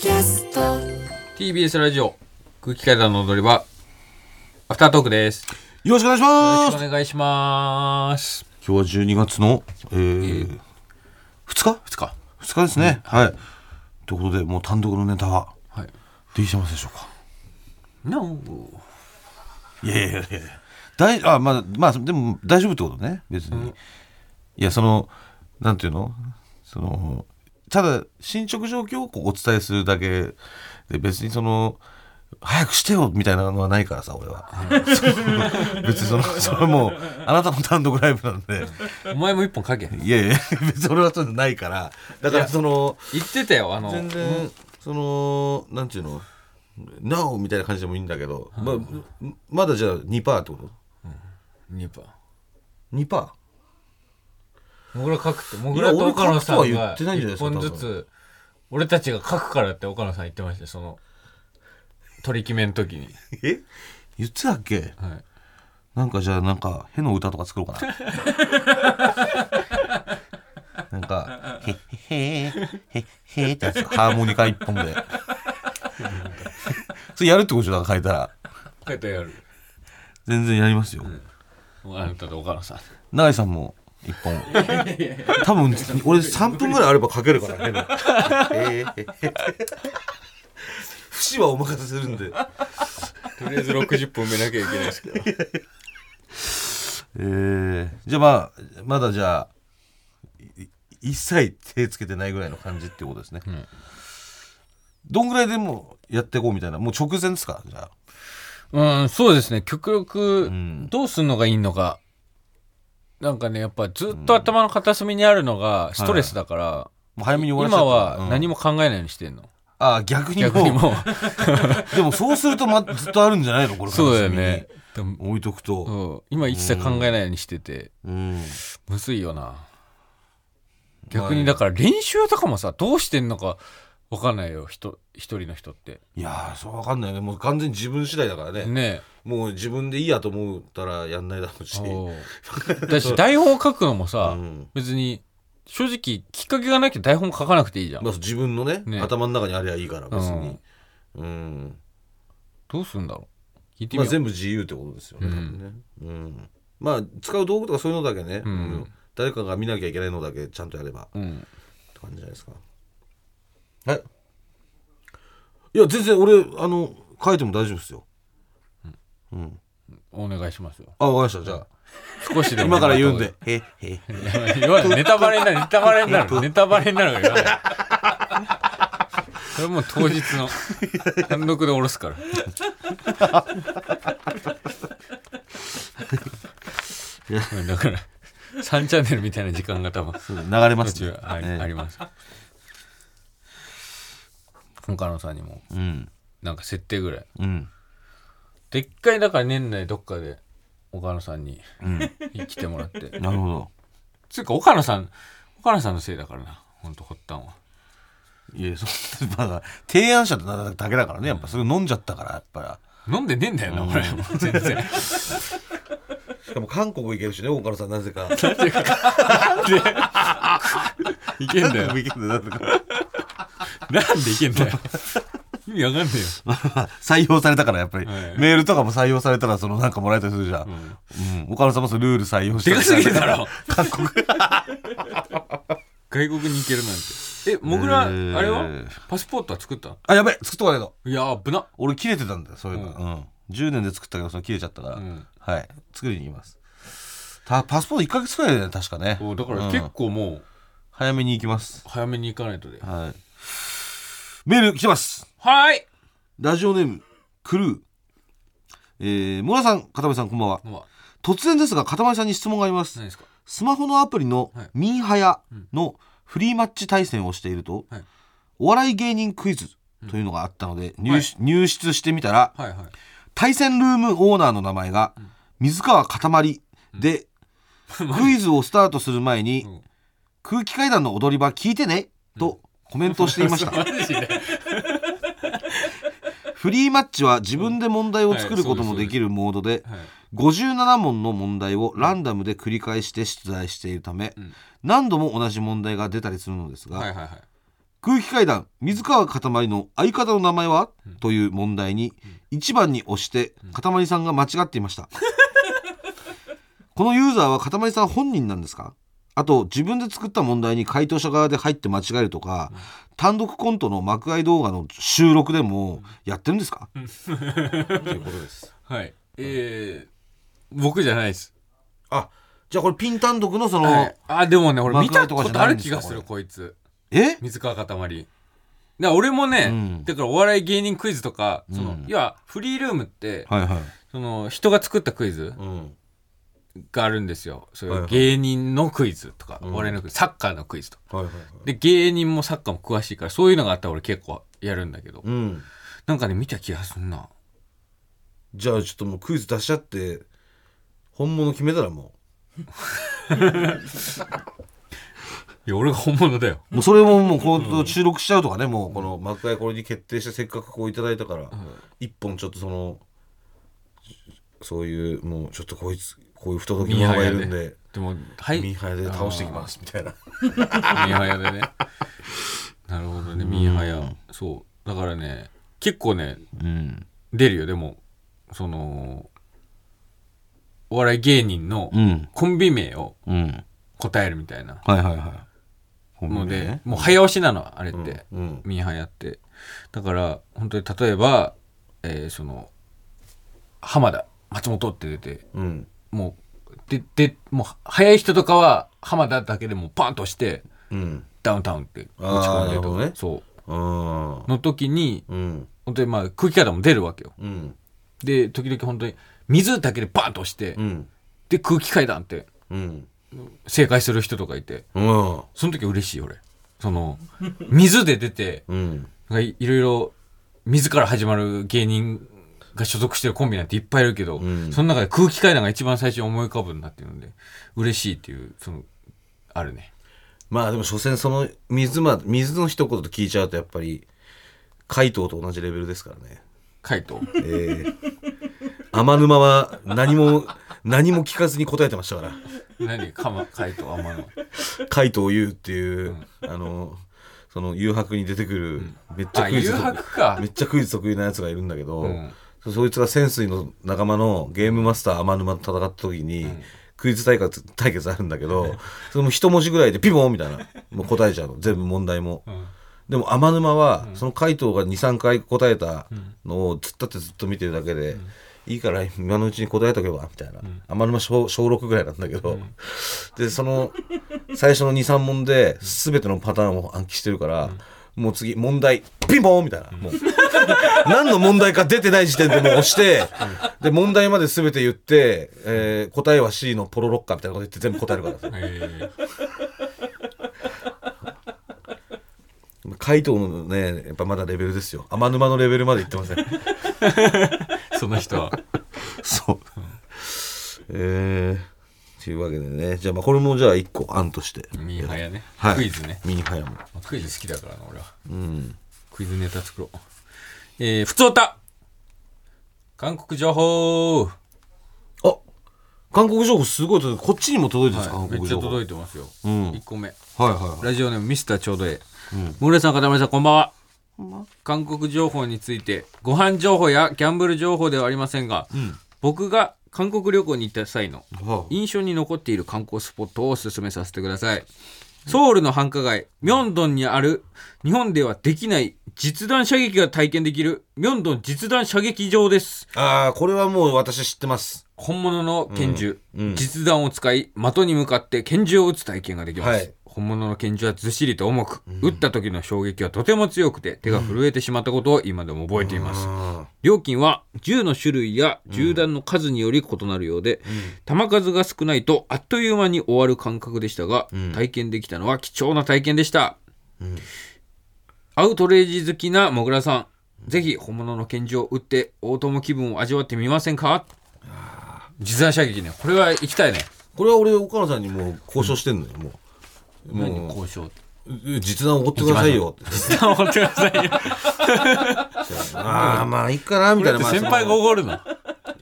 キャスト。TBS ラジオ空気階段の踊り場。アフタートークです。よろしくお願いしよます。ろしくお願いします。今日は12月の、えー2日？2日 ?2 日ですね、はい。ということでもう単独のネタははい。できてますでしょうか？No いやいやいやいや。大あまあまあでも大丈夫ってことね。別に、いやそのなんていうの？そのただ進捗状況をお伝えするだけで別にその早くしてよみたいなのはないからさ俺は、別にそのそれはもうあなたの単独ライブなんで。お前も一本書け。いやいや別に俺はそういうのないから。だからその言ってたよあの。全然そのなんていうの「NO」みたいな感じでもいいんだけど、まあ、まだじゃあ2%ってこと？2パー。2%? もぐら書くってもぐらと岡野さんがってないんじゃない一ですか本ずつ俺たちが書くからって岡野さん言ってましたよその取り決めの時に。え？言ってたっけ？はい。なんかじゃあなんかへの歌とか作ろうかな。なんか「へへへへへ」ってやつハーモニカ一本で。それやるってことでしょ？だから書いたら。書いてやる。全然やりますよ、あなたと岡野さん。永井さんも一本。多分俺3分ぐらいあれば書けるからね。えー節はお任せするんで。とりあえず60分埋めなきゃいけないですけど。えー、じゃあまあまだじゃあい一切手つけてないぐらいの感じってことですね、ん。どんぐらいでもやっていこうみたいな。もう直前ですか？じゃあ。うん、そうですね。極力ん、どうすんのがいいのか。なんかね、やっぱずっと頭の片隅にあるのがストレスだから、もう早めに終わらせちゃ今った。は何も、も考えないようにしてんの。ああ逆にもう。逆にもう。でもそうすると、ま、ずっとあるんじゃないのこれそうだよね。でも置いとくと。そう。今一切考えないようにしてて、うん。むずいよな。逆にだから練習とかもさ、どうしてんのかわかんないよ、人、一人の人って。いやーそうわかんないね。もう完全に自分次第だからね。ねもう自分でいいやと思ったらやんないだろうし。だし台本を書くのもさ、うん。別に正直きっかけがなきゃ台本書かなくていいじゃん。まあ、自分のねね頭の中にありゃいいから別に。うん。どうすんだろう。聞いてまあ、みよう。全部自由ってことですよね,、多分ね。うん、まあ使う道具とかそういうのだけね、うん。うん。誰かが見なきゃいけないのだけちゃんとやれば。っうん。て感じじゃないですかはいいや全然俺あの書いても大丈夫ですよお願いしますよ。あわかりましたじゃあ少しでも。今から言うんで。へへ言わないネタバレになる、ネタバレになる、ネタバレになるから言わない。それもう当日の単独で下ろすから。だから、3チャンネルみたいな時間が多分、流れますね途中あり,、ええあります。岡野さんにも、うん。なんか設定ぐらい。うん。でっかいだから年内どっかで岡野さんにうん。来てもらって。なるほど。つうか岡野さん岡野さんのせいだからな。本当発端は。いやそう まだ提案者となだけだからねやっぱ。それ飲んじゃったからやっぱ。飲んでねえんだよな俺も。う全然。りしかも韓国行けるしね岡野さんなぜか。い けんだよ。韓国行けるんだよなぜかなんでいけんだよ。意味わかんねえよ。採用されたからやっぱり、はい。メールとかも採用されたらそのなんかもらえたりするじゃん、うん。岡野さんもそのルール採用してでかすぎるだろ。韓国。外国に行けるなんて。えもぐら、えー。あれは？パスポートは作った？あやべえ作っとかないといや危な。俺切れてたんだよそういうの、ううん。10年で作ったけどその切れちゃったから、うん。はい。作りに行きます。たパスポート1ヶ月くらいだよね確かね。そうだからうん。結構もう。早めに行きます。早めに行かないとで。はいメール来てます。はい。ラジオネームクルー。えー、村さん片目さんこんばんは。突然ですが片目さんに質問があります。すか？スマホのアプリのはい。ミーハヤのフリーマッチ対戦をしていると、はい。お笑い芸人クイズというのがあったので、入はい。入室してみたらはいはい。対戦ルームオーナーの名前が水川かたまりで、クイズをスタートする前に、ん。空気階段の踊り場聞いてねとコメントしていました。フリーマッチは自分で問題を作ることもできるモードではい。57問の問題をランダムで繰り返して出題しているため、ん。何度も同じ問題が出たりするのですが、空気階段水川かたまりの相方の名前は、という問題に1番に押してかたまりさんが間違っていました。このユーザーはかたまりさん本人なんですか？あと自分で作った問題に回答者側で入って間違えるとか、単独コントの幕開動画の収録でもやってるんですか、ということです。はい。えー、僕じゃないです。あじゃあこれピン単独のその、はい、あでもね俺見幕開とかじたことあゃないんですかる気がするこいつ。え？水川かたまり。だ俺もね、うん。だからお笑い芸人クイズとかその、うん。要はフリールームって、はいはい、その人が作ったクイズうん、があるんですよ。そういう芸人のクイズとか、うん。お笑いのクイズサッカーのクイズとか。はいはいはい。で芸人もサッカーも詳しいからそういうのがあったら俺結構やるんだけど、うん。なんかね見た気がすんな。じゃあちょっともうクイズ出しちゃって本物決めたらもいや俺が本物だよ。うもうそれももうこう収録しちゃうとかねもうこの幕開これに決定してせっかくこういただいたから一本ちょっとそのそういうもうちょっとこいつこういう不届き者がいるんで。でもはい。ミーハヤで倒してきますみたいな。ミーハヤでね。なるほどね。ミーハヤそう。だからね結構ねうん。出るよ。でもそのお笑い芸人のうん。コンビ名をうん。答えるみたいな。はいはいはい。ので、もう早押しなのあれって、うん。ミーハヤって。だから本当に例えば、えーその浜田松本って出てうんもうででもう早い人とかは浜田だけでもうパンと押してうん。ダウンタウンって打ち込んでとか、なるほどね。そあうの時にうん。本当にまあ空気階段も出るわけよ。うん。で時々本当に水だけでバンと押して、うん。で空気階段ってうん。正解する人とかいてうん。その時嬉しい俺。その水で出てうん。なんかいいろいろ水から始まる芸人が所属してるコンビなんていっぱいいるけど、うん。その中で空気階段が一番最初に思い浮かぶんだっていうので嬉しいっていうそのあるね。まあでも所詮その水ま水の一言と聞いちゃうとやっぱり怪盗と同じレベルですからね。回答ええ天沼は何も何も聞かずに答えてましたから。何？かま回答あんまの怪盗優っていう、あのその誘白に出てくる、めっちゃあ誘クイズ得白か。めっちゃクイズ得意なやつがいるんだけど、うんそそいつが潜水の仲間のゲームマスター天沼と戦った時に、クイズ対決対決あるんだけど、それも一文字ぐらいでピボンみたいな。もう答えちゃうの。全部問題も、ん。でも天沼は、その回答が23回答えたのをずっとってずっと見てるだけで、いいから今のうちに答えとけばみたいな、天沼小小6ぐらいなんだけど、でその最初の23問で全てのパターンを暗記してるから、もう次問題ピンポンみたいな。もう。何の問題か出てない時点でもう押して、で問題まで全て言って、えー答えは C のポロロッカーみたいなこと言って全部答えるからえ回答のねやっぱまだレベルですよ。天沼のレベルまでいってません。ー その人は。そう。えー、というわけでね、じゃあまあこれもじゃあ一個案として。ミーハヤね、はい。クイズね。ミニハヤも。クイズ好きだからな俺は。うん。クイズネタ作ろう。えー、ふつおた。韓国情報。あ韓国情報すごい届いてこっちにも届いてるんですか、はい、めっちゃ。届いてますよ、うん。1個目。はいはい。ラジオネームミスターちょうどええ。うん。モレさん、片森さん、こんばんは。韓国情報について、ご飯情報やギャンブル情報ではありませんが、うん。僕が韓国旅行に行った際のは印象に残っている観光スポットをお勧めさせてください。ソウルの繁華街、ミョンドンにある日本ではできない実弾射撃が体験できるミョンドン実弾射撃場です。あ、ああ、これはもう私知ってます。本物の拳銃、うんうん実弾を使い的に向かって拳銃を撃つ体験ができます、はい本物の拳銃はずっしりと重く、撃った時の衝撃はとても強くて手が震えてしまったことを今でも覚えています、あ料金は銃の種類や銃弾の数により異なるようで、弾数が少ないとあっという間に終わる感覚でしたが、ん。体験できたのは貴重な体験でした、アウトレイジ好きなもぐらさんぜひ本物の拳銃を撃って大友気分を味わってみませんか？実弾射撃ね。これは行きたいね。ーこれは俺岡野さんにもう交渉してんのよ、もう。何も交渉？う実弾おごってくださいよ。実弾を持ってくださいよ。ああ、まあいいかな、みたいな。まあ先輩がおごるの？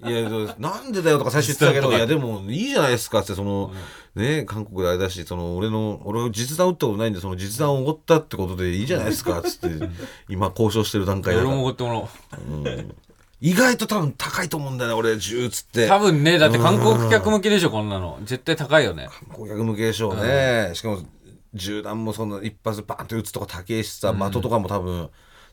いいやなんでだよとか最初言ってたけどいやでもいいじゃないですかってその、ね韓国であれだしその俺の俺実弾撃ったことないんでその実弾をおごったってことでいいじゃないですかっつって 今交渉してる段階だ俺もおごってもらおう。意外と多分高いと思うんだよね俺銃っつって。多分ねだって観光客向けでしょこんなの。絶対高いよね。顧客向けでしょうね、しかも銃弾もそんな一発バーンって撃つとか高いしさ、的とかも多分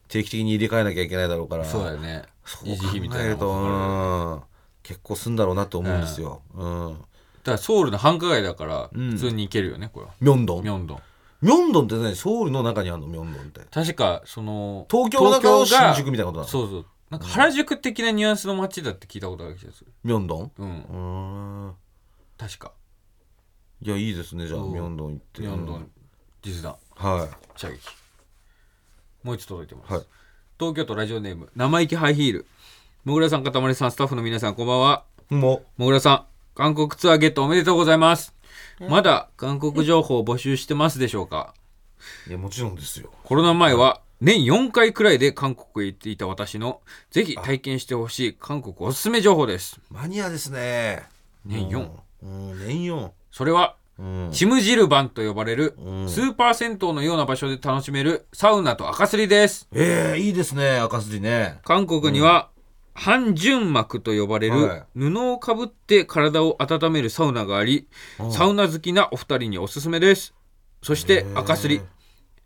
定期的に入れ替えなきゃいけないだろうからそうだよね。そう維持費みたいな考える。と、うん、結構すんだろうなと思うんですよ、うん。だからソウルの繁華街だから普通に行けるよねこれは。ミョンドン。ミョンドン。ミョンドンって何？ソウルの中にあるのミョンドンって。確かその東京の中新宿みたいなことなの？そうそう。なんか原宿的なニュアンスの街だって聞いたことある気がする。ミョンドン？うん。うーん。確か。いやいいですねじゃあう。んミョンドン行って。ミョンドン実弾。は射撃。もう一つ届いてます、はい。東京都ラジオネーム生意気ハイヒール。もぐらさんかたまりさんスタッフの皆さんこんばんは。いも。もぐらさん韓国ツアーゲットおめでとうございます。まだ韓国情報を募集してますでしょうか？ういやもちろんですよ。コロナ前は年4回くらいで韓国へ行っていた私のぜひ体験してほしい韓国おすすめ情報です。マニアですね。年4うん。うん年4それはうんチムジルバンと呼ばれるうん。スーパー銭湯のような場所で楽しめるサウナと赤すりです。ええいいですね赤筋ね。韓国には、半純膜と呼ばれはい。る布をかぶって体を温めるサウナがあり、サウナ好きなお二人におすすめです。そして赤すり。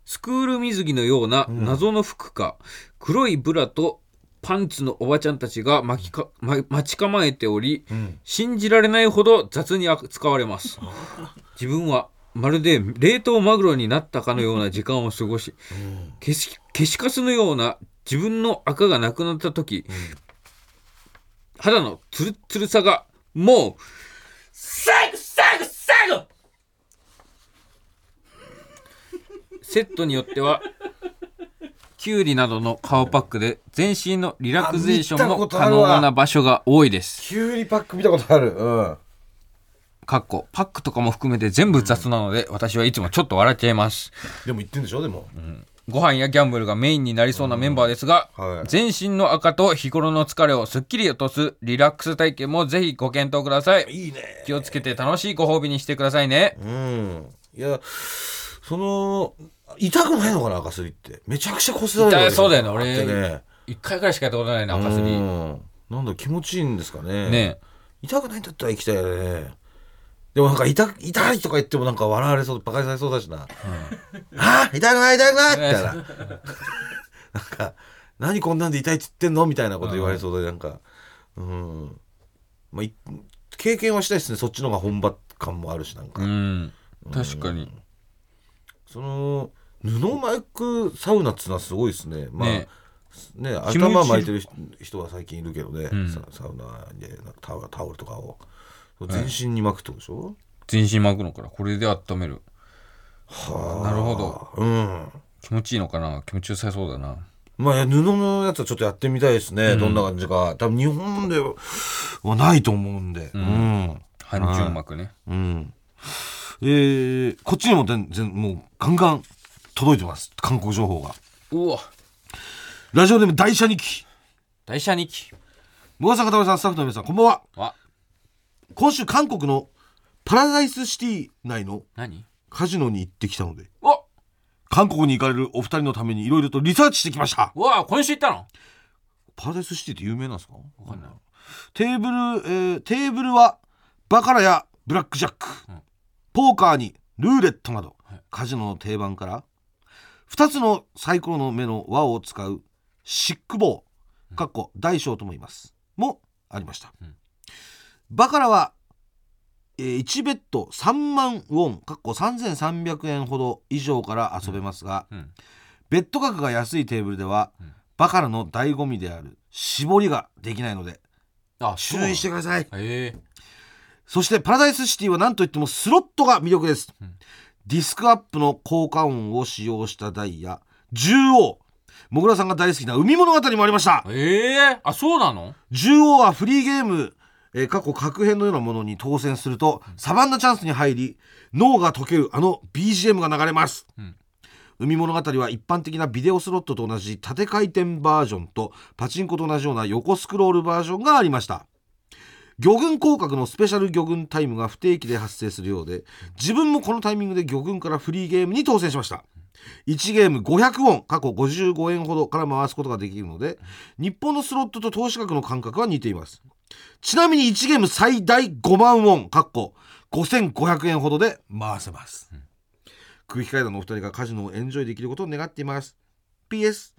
スクール水着のような謎の服か、黒いブラとパンツのおばちゃんたちが巻きか、ま、待ち構えており、ん。信じられないほど雑に扱われます。自分はまるで冷凍マグロになったかのような時間を過ごし、消し消しカスのような自分の赤がなくなった時、肌のツルッツルさがもうサグサグサグセットによってはキュウリなどの顔パックで全身のリラクゼーションも可能な場所が多いです。キュウリパック見たことある。うん。かっこ。パックとかも含めて全部雑なので、私はいつもちょっと笑っちゃいます。でも言ってんでしょでも。ご飯やギャンブルがメインになりそうなメンバーですが、はい。全身の垢と日頃の疲れをすっきり落とすリラックス体験もぜひご検討ください。いいね。気をつけて楽しいご褒美にしてくださいね。うん。いやその痛くないのかな赤すりって。めちゃくちゃこすられる痛いそうだよね。あってね。一回くらいしかやったことないな赤すうり。んなんだ気持ちいいんですかね。ね。痛くないんだったら行きたいよね。でもなんか痛痛いとか言ってもなんか笑われそうバカにされそうだしな、ああ痛くない痛くないみたい。ななんか何こんなんで痛いっつってんの？みたいなこと言われそうでなんか。うん。まあい経験はしたいですね。そっちの方が本場感もあるしなんか、うん。確かに。その布マイクサウナっつうのはすごいですね。まあね。ね頭巻いてる人人は最近いるけどね、ん。ササウナでタオルタオルとかを。全身に巻くってことでしょ、全身巻くのからこれで温める。なるほど。うん。気持ちいいのかな？気持ちよさそうだな。まあ布のやつはちょっとやってみたいですね、どんな感じか。多分日本ではないと思うんで。うん。半純膜ね。うん、えー、こっちにも全然もうガンガン届いてます。韓国情報が。うわラジオネーム大社日記。大社日記。小笠方さんスタッフの皆さんこんばんは。わ今週韓国のパラダイスシティ内の何？カジノに行ってきたのでお。韓国に行かれるお二人のためにいろいろとリサーチしてきました。うわ今週行ったの？パラダイスシティって有名なんですか？わかんない。テーブル、えーテーブルはバカラやブラックジャック、うん。ポーカーにルーレットなど、はい。カジノの定番から2つのサイコロの目の輪を使うシックボーかっこ大小とも言います。もありました、うん。バカラは、えー1ベッド3万ウォンかっこ3300円ほど以上から遊べますが、うん。ベッド額が安いテーブルでは、うん。バカラの醍醐味である絞りができないのであ注意してください。へえ。そしてパラダイスシティは何といってもスロットが魅力です、うんディスクアップの効果音を使用した台や獣王。もぐらさんが大好きな海物語もありました。ええ？あそうなの？獣王はフリーゲーム、えー過去格変のようなものに当選するとサバンナチャンスに入り脳が溶けるあの BGM が流れます、うん。海物語は一般的なビデオスロットと同じ縦回転バージョンとパチンコと同じような横スクロールバージョンがありました魚群広角のスペシャル魚群タイムが不定期で発生するようで自分もこのタイミングで魚群からフリーゲームに当選しました1ゲーム500ウォン過去55円ほどから回すことができるので日本のスロットと投資額の感覚は似ていますちなみに1ゲーム最大5万ウォン、かっこ5500円ほどで回せます。空気階段のお二人がカジノをエンジョイできることを願っています。PS、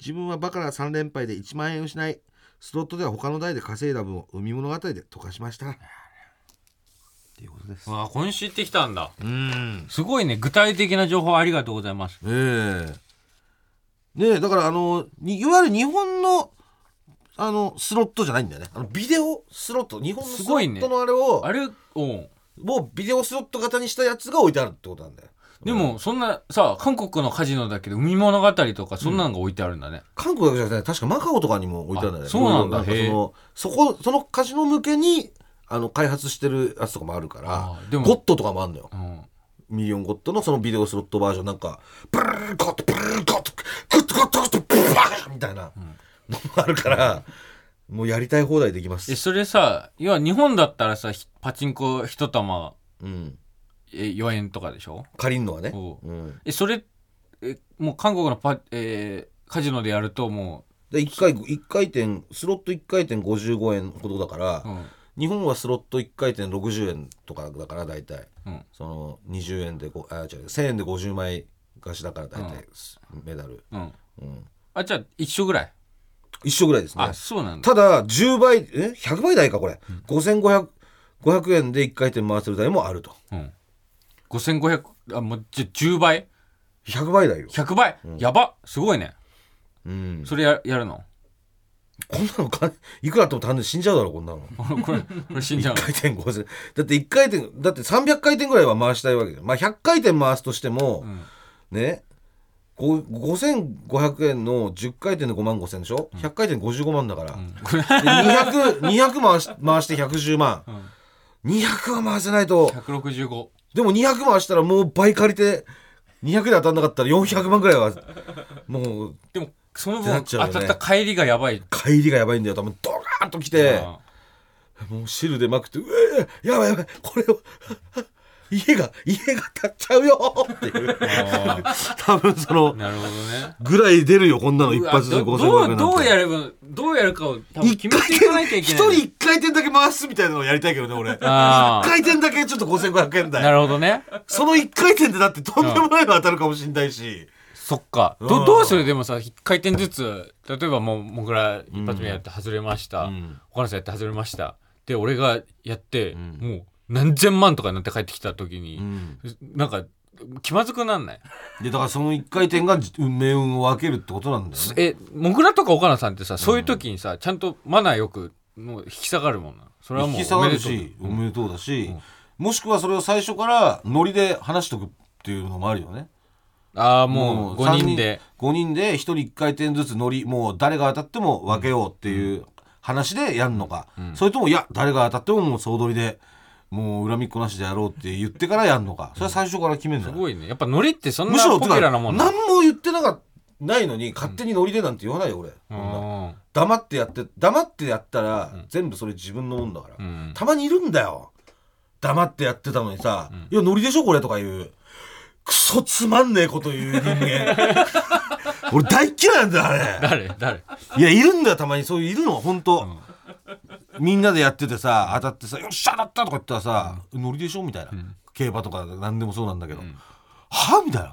自分はバカラ3連敗で1万円失い、スロットでは他の台で稼いだ分を海物語で溶かしました。っていうことです。わあ今週行ってきたんだ。うん。すごいね具体的な情報ありがとうございます。ええ。ねえだからあのにいわゆる日本のあのスロットじゃないんだよね。あのビデオスロット。日本のスロすごいねットのあれを、あれおう。もうビデオスロット型にしたやつが置いてあるってことなんだよでもそんなさ韓国のカジノだけど海物語とかそんなのが置いてあるんだね、韓国だけじゃなくて確かマカオとかにも置いてあるんだよね。あそうなんだ。いろいろへえそのそこそのカジノ向けにあの開発してるやつとかもあるからあでも。ゴッドとかもあるのよ。うん。ミリオンゴッドのそのビデオスロットバージョンなんかブルーゴッドブルーゴッドグッドゴッドゴッドブーバーみたいなのもあるから、もうやりたい放題できますえそれさ要は日本だったらさひパチンコ一玉うんえ4円とかでしょ？借りんのはね。おう。うん。えそれえもう韓国のパ、えーカジノでやるともで1回一回転スロット1回転55円ほどだから、う、うん。日本はスロット1回転60円とかだから大体。うん、その20円でごあ違う1000円で50枚貸しだから大体、メダル、うん、うん、あじゃあ一緒ぐらい？一緒ぐらいですね。あそうなんだ。ただ10倍え？100倍台かこれ、5500 500円で1回転回せる台もあると。うん5500あもうじゃ10倍？100倍台よ、100倍、やば。すごいね。うん、それややるの？こんなのかいくらあっても単純に死んじゃうだろこんなの。これこれ死んじゃう1回転5000だって1回転だって300回転ぐらいは回したいわけじゃん。まあ100回転回すとしても、ん。ね？ご5500円の10回転で5万5000でしょ、100回転55万だから、で 200, 200回し回して110万、200は回せないと。165でも200回したらもう倍借りて200で当たんなかったら400万ぐらいはもうでもその分当たった帰りがやばい。帰りがやばいんだよ。多分ドカーンと来て。あもう汁でまくって「うえやばいやばいこれを家が家が建っちゃうよ」っていう。あ多分そのなるほどね。ぐらい出るよこんなの一発で5500どど円なんて。うどうやればどうやるかを多分決めていかなきゃいけ一ない。人一回転だけ回すみたいなのをやりたいけどね俺。一あ回転だけちょっと5500円あな台るほどね。その一回転でだってとんでもないの当たるかもしれないし。そっか。うん。どどうする？でもさ一回転ずつ例えばもうもぐら一発目やって外れました、うん。他の人やって外れました。で俺がやって、ん。もう何千万とかになって帰ってきた時に、うん。なんか気まずくなんない？でだからその一回転が命運を分けるってことなんだよね。えもぐらとか岡野さんってさそういう時にさ、ちゃんとマナーよくもう引き下がるもんなそれはもう引き下がるしおめでとう。だし、もしくはそれを最初からノリで話しとくっていうのもあるよね。ああもう5人で。5人で1人1回転ずつノリもう誰が当たっても分けようっていう話でやるのか、それともいや誰が当たってももう総取りでもう恨みっこなしでやろうって言ってからやるのか。それは最初から決めるんだよ、すごいね。やっぱノリってそんなむしろポピュラーなもん何も言ってなかないのに勝手にノリでなんて言わないよ俺、こん。なうん黙ってやって黙ってやったら、全部それ自分のもんだから、うん。たまにいるんだよ。黙ってやってたのにさ「いやノリでしょこれ」とか言う。クソつまんねえこと言う人間。俺大っ嫌いなんだよあれ。誰？誰？いやいるんだよたまに。そういういるの本当、みんなでやっててさ当たってさ「よっしゃ当たった!」とか言ったらさ「ノリでしょ?」みたいな、競馬とか何でもそうなんだけど「はみたいな。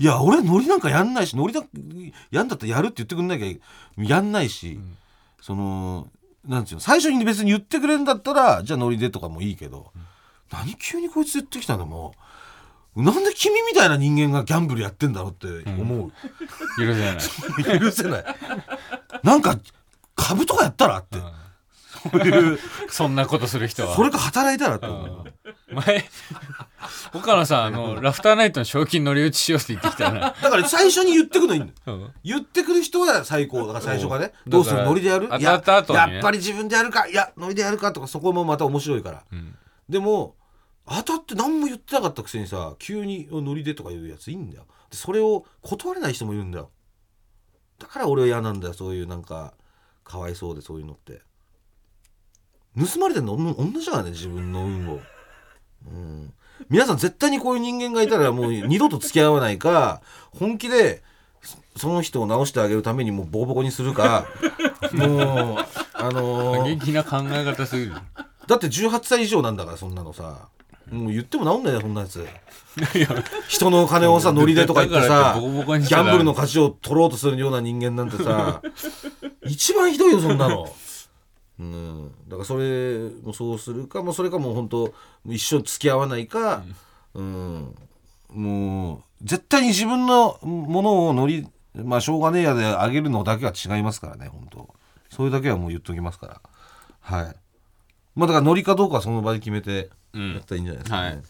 いや俺ノリなんかやんないしノリだやんだったらやるって言ってくんなきゃやんないし、そのなんていうの最初に別に言ってくれるんだったらじゃあノリでとかもいいけど、何急にこいつ言ってきたのもう。なんで君みたいな人間がギャンブルやってんだろうって思う、許せない。許せない。なんか株とかやったらって、そういうそんなことする人は。それか働いたらって思う、前岡野さんあのラフターナイトの賞金乗り打ちしようって言ってきたな、だから最初に言ってくのいいんだようん。言ってくる人は最高だから最初がね。うん。どうするノリでやる？当いやたった後にね。やっぱり自分でやるか？いやノリでやるか？とかそこもまた面白いから。うん。でも当たって何も言ってなかったくせにさ急にノリでとか言うやついいんだよ。でそれを断れない人もいるんだよ。だから俺は嫌なんだよそういうなんかかわいそうでそういうのって盗まれてんの？同じだからね自分の運を、うん、皆さん絶対にこういう人間がいたらもう二度と付き合わないか本気でそその人を直してあげるためにもうボコボコにするか もうあのー元気な考え方すぎる。だって18歳以上なんだからそんなのさ。もう言っても治んないよそんなやつ。人の金をさノリでとか言ってさってボコボコにしギャンブルの勝ちを取ろうとするような人間なんてさ一番ひどいよそんなの。うん、だからそれもそうするかもうそれかもう本当一生付き合わないか、うん。もう絶対に自分のものを乗りまあしょうがねえやであげるのだけは違いますからね本当。それだけはもう言っときますから。はい。まあだから乗りかどうかはその場で決めてうん。やったらいいんじゃないですか、ね。はい。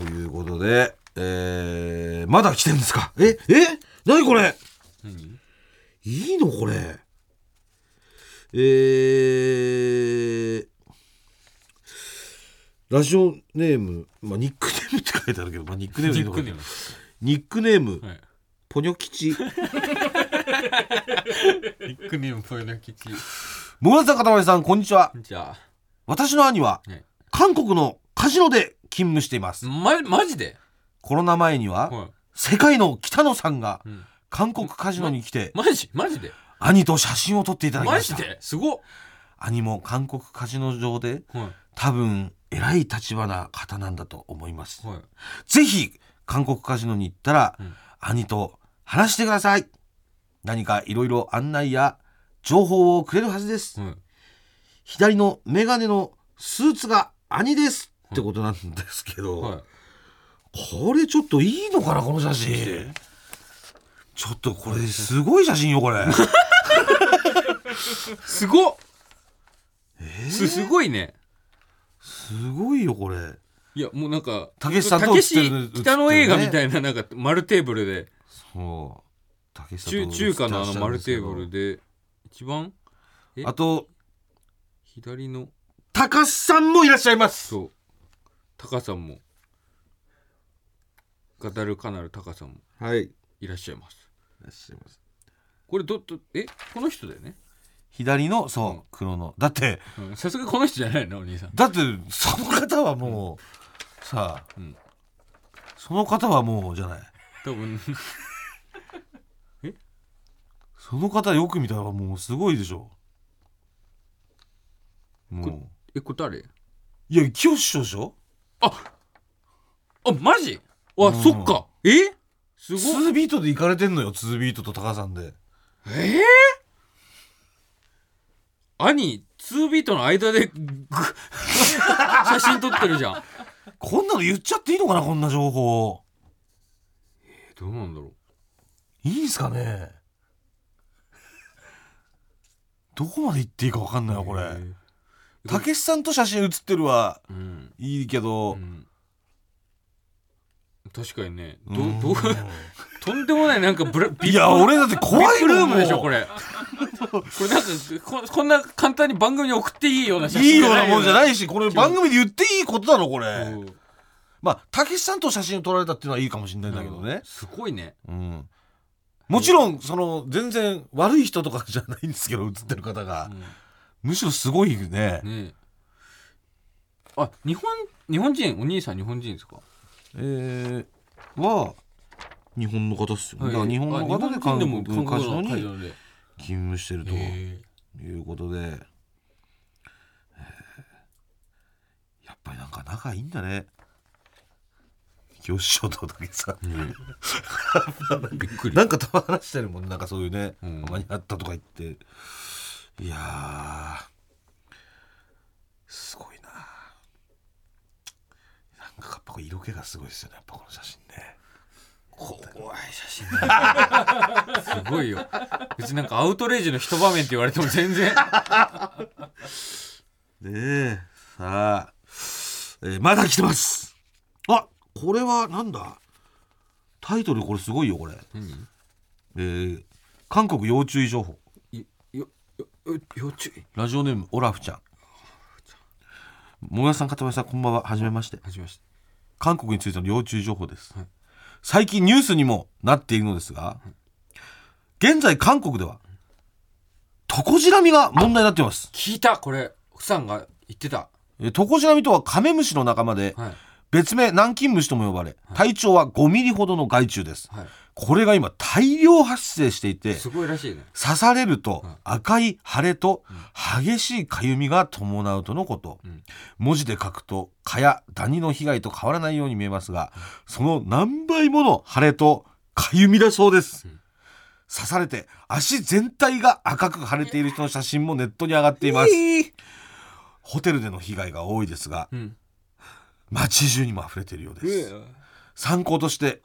うん、ということで、えー、まだ来てるんですか？ええ？何これ？何？いいのこれえー、ラジオネーム、まあ、ニックネーム って書いてあるけど、まあ、ニックネームでいいのかなニックネーム。ニックネーム、はい。ポニョ吉。ニックネームポイの吉。もぐらさんかたまりさんこんにちは。じゃ私の兄はあ、ね、韓国のカジノで勤務しています。まマジで？コロナ前にははい。世界の北野さんがうん。韓国カジノに来てマジ？マジで？兄と写真を撮っていただきマジました。ですごっ。兄も韓国カジノ場ではい。多分偉い立場な方なんだと思います。はい。ぜひ韓国カジノに行ったら、うん。兄と話してください。何かいろいろ案内や情報をくれるはずです。はい。左のメガネのスーツが兄ですってことなんですけど、はい。これちょっといいのかなこの写真ちょっとこれすごい写真よこれ すごっ。すすごいね。すごいよこれ。いやもうなんかたけしさんと北の映画みたいいななんか丸テーブルで。そう。竹下中中華のあの丸テーブルでで一番？え？あと左の。高須さんもいらっしゃいます。そう。タカさんも。ガダルカナルタカさんも。はい。いいらっしゃいます。らっしゃいます。これどどえ？この人だよね左のそう、うん。黒の。だってうん。さすがこの人じゃないのお兄さん。だってその方はもう、さあ、うん。その方はもうじゃない。多分。その方よく見たらもうすごいでしょ。もえこれ誰ういや清志師匠でしょ？あマジ？わ、うん。そっか。え？すごい2ビートで行かれてんのよ2ビートと高さんで。ええ兄2ビートの間でぐ 写真撮ってるじゃん。こんなの言っちゃっていいのかなこんな情報えどうなんだろいいんすかね。どこまで行っていいか分かんないわうこれ。えたけしさんと写真写ってるはうん、いいけど、うん、確かにね。どうん。どう？とんでもないなんかブラビいや俺だって怖いもんルームでしょこれ。これなんかここんな簡単に番組に送っていいような写いいようなもんじゃないいしこれ番組で言っていいことだろこれ、う。んまあたけしさんと写真を撮られたっていうのはいいかもしれないんだけどね、すごいね。うん。もちろんその全然悪い人とかじゃないんですけど写ってる方が、むしろすごいね。ね。えあ日本日本人？お兄さん日本人ですか？えー、は日本の方っすよね、だから日本のあ方で韓国のカジノに勤務してるとへいうことで、えー。やっぱりなんか仲いいんだね。教師匠とだけさえねえびっくり。なんかたま話してるもんなんかそういうね、うん。たまにあったとか言って。いやー。すごいな。なんかやっぱ色気がすごいですよね。やっぱこの写真ね怖い写真。だすごいよ。別になんかアウトレイジの一場面って言われても全然。ねえ。さあ、えーまだ来てます。あこれはなんだ？タイトルこれすごいよこれ、何？えー韓国要注意情報。要注意？ラジオネームオラフちゃん。もやさん。かたまりさんこんばんは。はじめまして。はじめまして。韓国についての要注意情報です、はい最近ニュースにもなっているのですが現在韓国ではトコジラミが問題になっています。聞いたこれ。奥さんが言ってた。えトコジラミとはカメムシの仲間で、はい。別名南京虫とも呼ばれ体長は5ミリほどの害虫です、はいこれが今大量発生していてすごいらしいね。刺されると赤い腫れと激しいかゆみが伴うとのこと、ん。文字で書くと蚊やダニの被害と変わらないように見えますがその何倍もの腫れとかゆみだそうです、刺されて足全体が赤く腫れている人の写真もネットに上がっています、ホテルでの被害が多いですがうん。街中にも溢れているようです。参考として、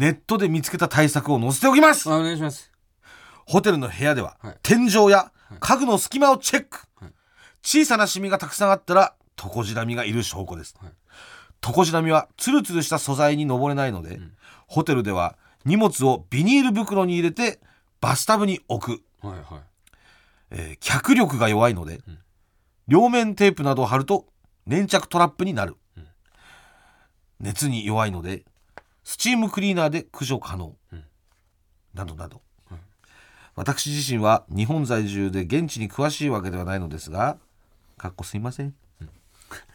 ネットで見つけた対策を載せておきます。あお願いします。ホテルの部屋では、はい。天井や家具の隙間をチェック、はい。小さなシミがたくさんあったらトコジラミがいる証拠です、はい。トコジラミはツルツルした素材に登れないので、ホテルでは荷物をビニール袋に入れてバスタブに置く、はいはい。えー脚力が弱いので、両面テープなどを貼ると粘着トラップになる、熱に弱いのでスチームクリーナーで駆除可能、などなど、私自身は日本在住で現地に詳しいわけではないのですがかっこすいません、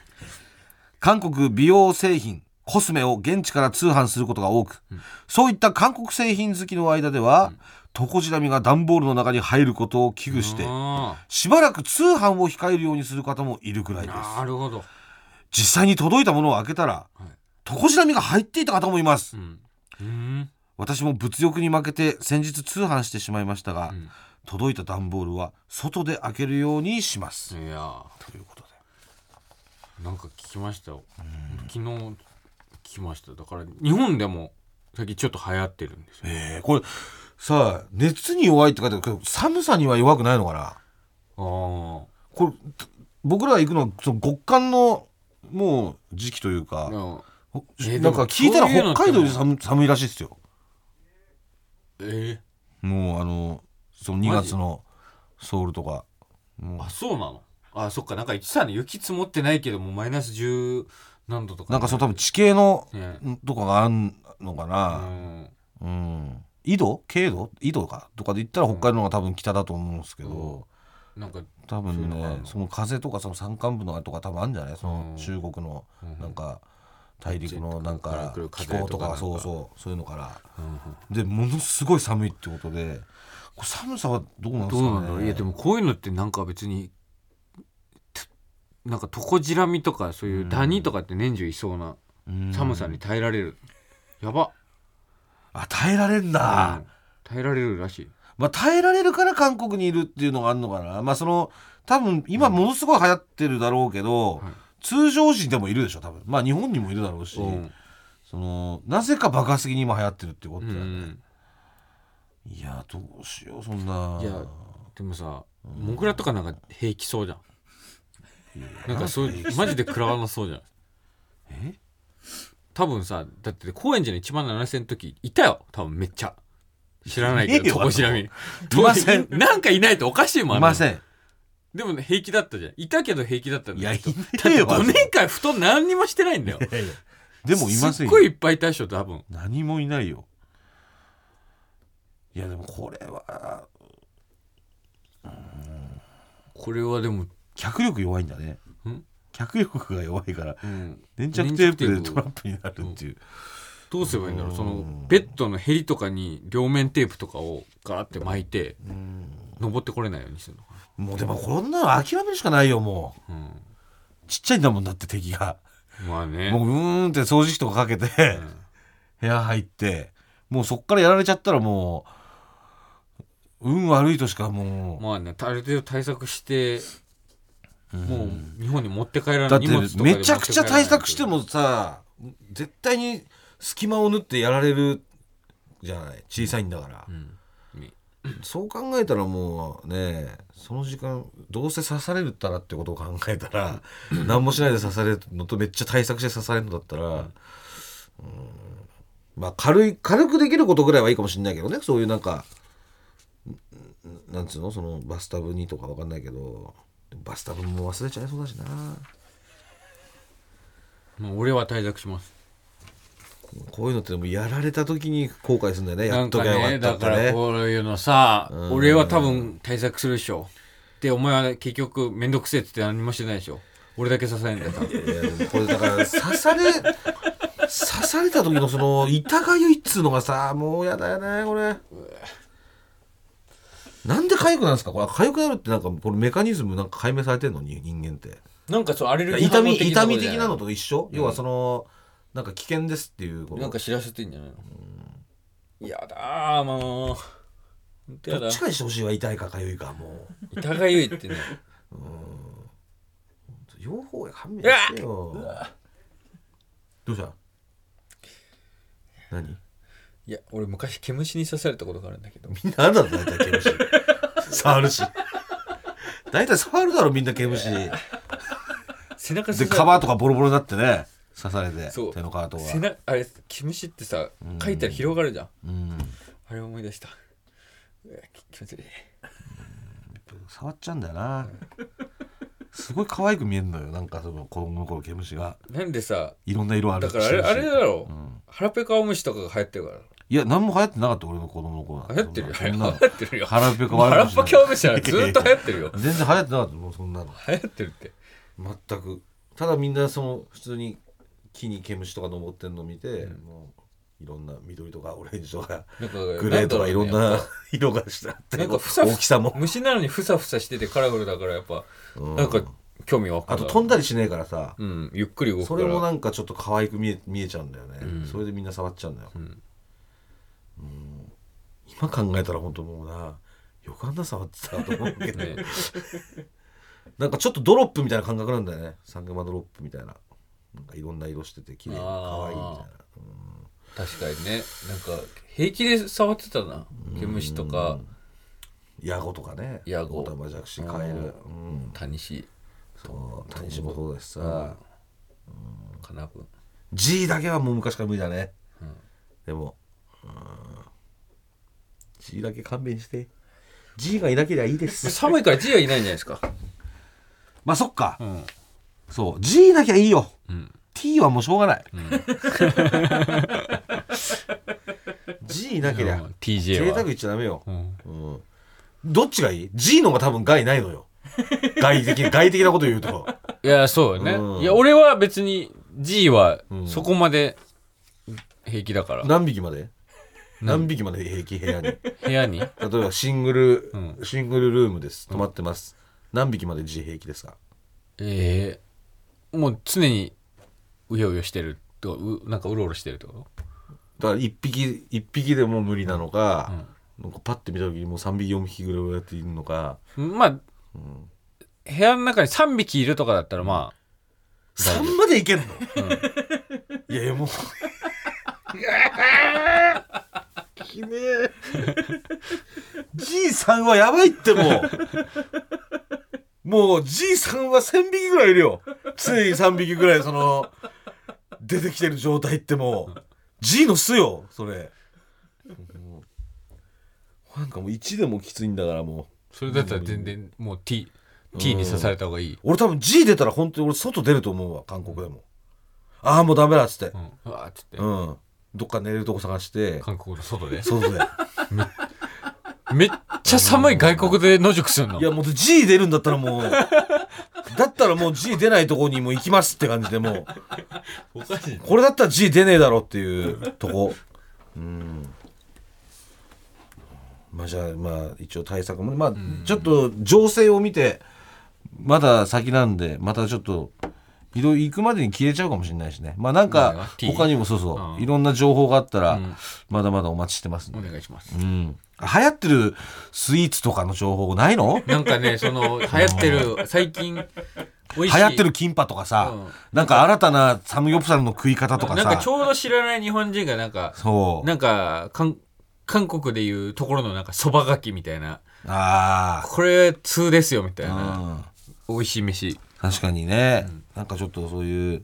韓国美容製品コスメを現地から通販することが多く、そういった韓国製品好きの間では、トコジラミが段ボールの中に入ることを危惧してあしばらく通販を控えるようにする方もいるくらいです。ーなるほど。実際に届いたものを開けたら、トコジラミが入っていた方もいます、うん。うん。私も物欲に負けて先日通販してしまいましたが、ん。届いた段ボールは外で開けるようにします、いや。ということで。ーなんか聞きましたよ。昨日聞きました。だから日本でも最近ちょっと流行ってるんですよ。えー、これさあ熱に弱いって書いてある。けど寒さには弱くないのかな？ああ。これ僕らが行くのはその極寒のもう時期というか、えーなんか聞いたら北海道で寒寒いらしいですよ。えもうあのその2マジ？月のソウルとか。もう。あそうなの？あそっか。なんか言ってたね雪積もってないけどもマイナス10何度とか。なんかその多分地形のねとかがあんのかうな、ん。うん、緯度？経度？緯度か？とかで言ったら北海道の方が多分北だと思うんですけど、なんか多分そういうのがあるの？ねその風とかその山間部のとか多分あるんじゃない？そのうん。中国のうん。なんか大陸のなんか気候とかそうそうそういうのから。うんでものすごい寒いってことで寒さはどうなんですかね？いやでもこういうのってなんか別につなんかトコジラミとかそういうダニとかって年中いそうなうん。寒さに耐えられる。やば。あ耐えられんだ、うん。耐えられるらしい。まあ、耐えられるから韓国にいるっていうのがあるのかな。まあその多分今ものすごい流行ってるだろうけど、はい通常時でもいるでしょ多分。まあ日本にもいるだろうし、うん。そのなぜか爆発的に今流行ってるってことうだよね、ん。いやどうしようそんな。いやでもさモグラとかなんか平気そうじゃん。なんかそういうマジで食らわなそうじゃん。え？多分さだって高円寺の1万7000の時いたよ。多分めっちゃ。知らないけどいねえよトコジラミ。いません。なんかいないとおかしいもんんいませんでもね平気だったじゃん。いたけど平気だったんだよ。いやいねだってえよ5年間布団何にもしてないんだよ。でもいませんよ。すっごいいっぱいいたでしょ多分。何もいないよ。いやでもこれはこれはでも、脚力弱いんだね。ん？脚力が弱いからうん、粘着テープでトラップになるっていう。どうすればいいんだろう。そのベッドのヘリとかに両面テープとかをガーって巻いて登ってこれないようにするのかもうでもこんなの諦めるしかないよもう。な、ちっちゃいんだもんだって敵が。うん、まあね。もううーんって掃除機とかかけて、うん。部屋入ってもうそっからやられちゃったらもう運悪いとしかもう、まあねある程度対策してもう日本に持って帰らないだってめちゃくちゃ対策して持もさ絶対に隙間を縫ってやられるじゃない。小さいんだから、って帰らないとねそう考えたらもうねその時間どうせ刺されるったらってことを考えたら何もしないで刺されるのとめっちゃ対策して刺されるのだったら、うん。まあ軽い軽くできることぐらいはいいかもしれないけどね。そういうなんかんなんつうの？そのバスタブにとかわかんないけど。バスタブも忘れちゃいそうだしな。まあ俺は対策しますこういうのってでもやられた時に後悔するんだよね。なんかやっときゃよかねだかったってね。らこういうのさ、うん。俺は多分対策するでしょ。でお前は結局面倒くせえって言って何もしてないでしょ。俺だけ支えんだよ多分。これだから刺され刺された時のその痛がゆいっつうのがさもうやだよねこれ。なんで痒くなるんですか？これ痒くなるってなんかこれメカニズムなんか解明されてんの？に人間って。なんかそうアレルギー痛み痛み的なのと一緒、要はそのなんか危険ですっていうこと。なんか知らせてんじゃないの？やだーもう。本当やだ。どっちかにしてほしいわ痛いか痒いかもう。痛がゆいってね。両方や勘弁してよどうした？何？いや俺昔毛虫に刺されたことがあるんだけど。みんなあんだろ大体毛虫。触るし。大体触るだろみんな毛虫。背中で刺さ皮とかボロボロになってね刺されてそう。手の皮とか。背中あれ毛虫ってさ書いたら広がるじゃん。うん。あれ思い出した。うわ気持ち悪い。触っちゃうんだよな。すごい可愛く見えるのよ。なんかその子供の頃毛虫が。なんでさいろんな色あるだからあれあれだろ、ん。腹ペカオムシとかが流行ってるから。いや何も流行ってなかった俺の子供の頃。なんて流行ってるよ。そんなの 流行ってるよ。腹ペカ腹ペカオムシははずっと流行ってるよ。全然流行ってなかったもうそんなの。流行ってるって。全く。ただみんなその普通に木に毛虫とか登ってんの見て、もういろんな緑とかオレンジとかなんかグレーとかいろんな色がしてあってなんかふさふ大きさも。ぱ虫なのにふさふさしててカラフルだからやっぱうん。なんか興味湧くあと飛んだりしねえからさうんゆっくり動くから。それもなんかちょっと可愛く見え見えちゃうんだよね、うん。それでみんな触っちゃうんだよ、ん。うん。今考えたら本当もうなよくあんな触ってたと思うけど、ねなんかちょっとドロップみたいな感覚なんだよね。サングマドロップみたいななんかいろんな色してて綺麗可愛いみたいな。確かにね。なんか平気で触ってたな。毛虫とか。ヤゴとかね。ヤゴ。オタマジャクシカエル。うん。タニシ。そうタニシもそうだしさ、カナブ G だけはもう昔から無理だね、でもうん。G だけ勘弁して。G がいなければいいです。寒いから G はいないんじゃないですか。まあそっか、んそう。G なきゃいいよ、ん。T はもうしょうがない、G なけりゃ、うん。TJ は。贅沢言っちゃダメよ、うん。うん。どっちがいい ?G の方が多分害ないのよ。外的 外的なこと言うと。いやそうよね、うん。いや俺は別に G はん。そこまで平気だから、何匹まで？何？匹まで平気？部屋に。例部屋に？えばシングル、うシングルルームです。泊まってます、何匹まで G 平気ですか？ええもう常にうようよしてるとうなんかうろうろしてるってこだから1匹一匹でも無理なのか,、なんかパッて見た時にもう3匹4匹ぐらいやっているのか。とまあ、部屋の中に3匹いるとかだったらま3までいけんの、いやいやもう。きねえ。G さんはやばいってもう。もう G さんは1000匹ぐらいいるよ常に3匹ぐらいその出てきてる状態ってもう G の巣よそれ。なんかもう1でもきついんだからもう。あそれだったら全然もう T, T に刺された方がいい、俺多分 G 出たら本当に俺外出ると思うわ韓国でも。ああもうダメだっつって。うん、うわーっつって、うん。どっか寝れるとこ探して。韓国の外で？外で めっちゃ寒い外国で野宿するの？いやもう G 出るんだったらもうだったらもう G 出ないとこにもう行きますって感じでもう。これだったら G 出ねえだろっていうとこ。うん。まあじゃあまあ一応対策もねまあちょっと情勢を見てまだ先なんでまたちょっといろいろ行くまでに消えちゃうかもしれないしね。まあなんか？他にもそうそう、うん。いろんな情報があったら、うん。まだまだお待ちしてますお願いします。うん流行ってるスイーツとかの情報ないの？なんかねその流行ってる最近流行ってるキンパとかさ、うん。なんか新たなサムギョプサルの食い方とかさ。なんかちょうど知らない日本人がなんかそう。なんか韓韓国でいうところのなんかそばがきみたいな。あこれ通ですよみたいあ、な美味しい飯。確かにね、なんかちょっとそういう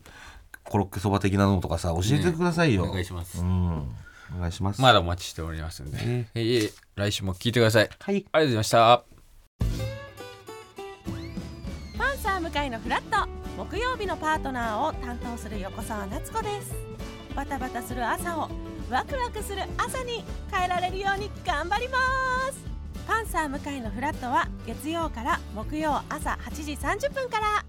コロッケそば的なのとかさ教えてくださいよ、お願いします。うんお願いします。まだお待ちしておりますんで、ええいえ来週も聞いてください。はい。ありがとうございました。パンサー向かいのフラット。木曜日のパートナーを担当する横澤夏子です。バタバタする朝をワクワクする朝に変えられるように頑張ります。パンサー向かいのフラットは月曜から木曜朝8時30分から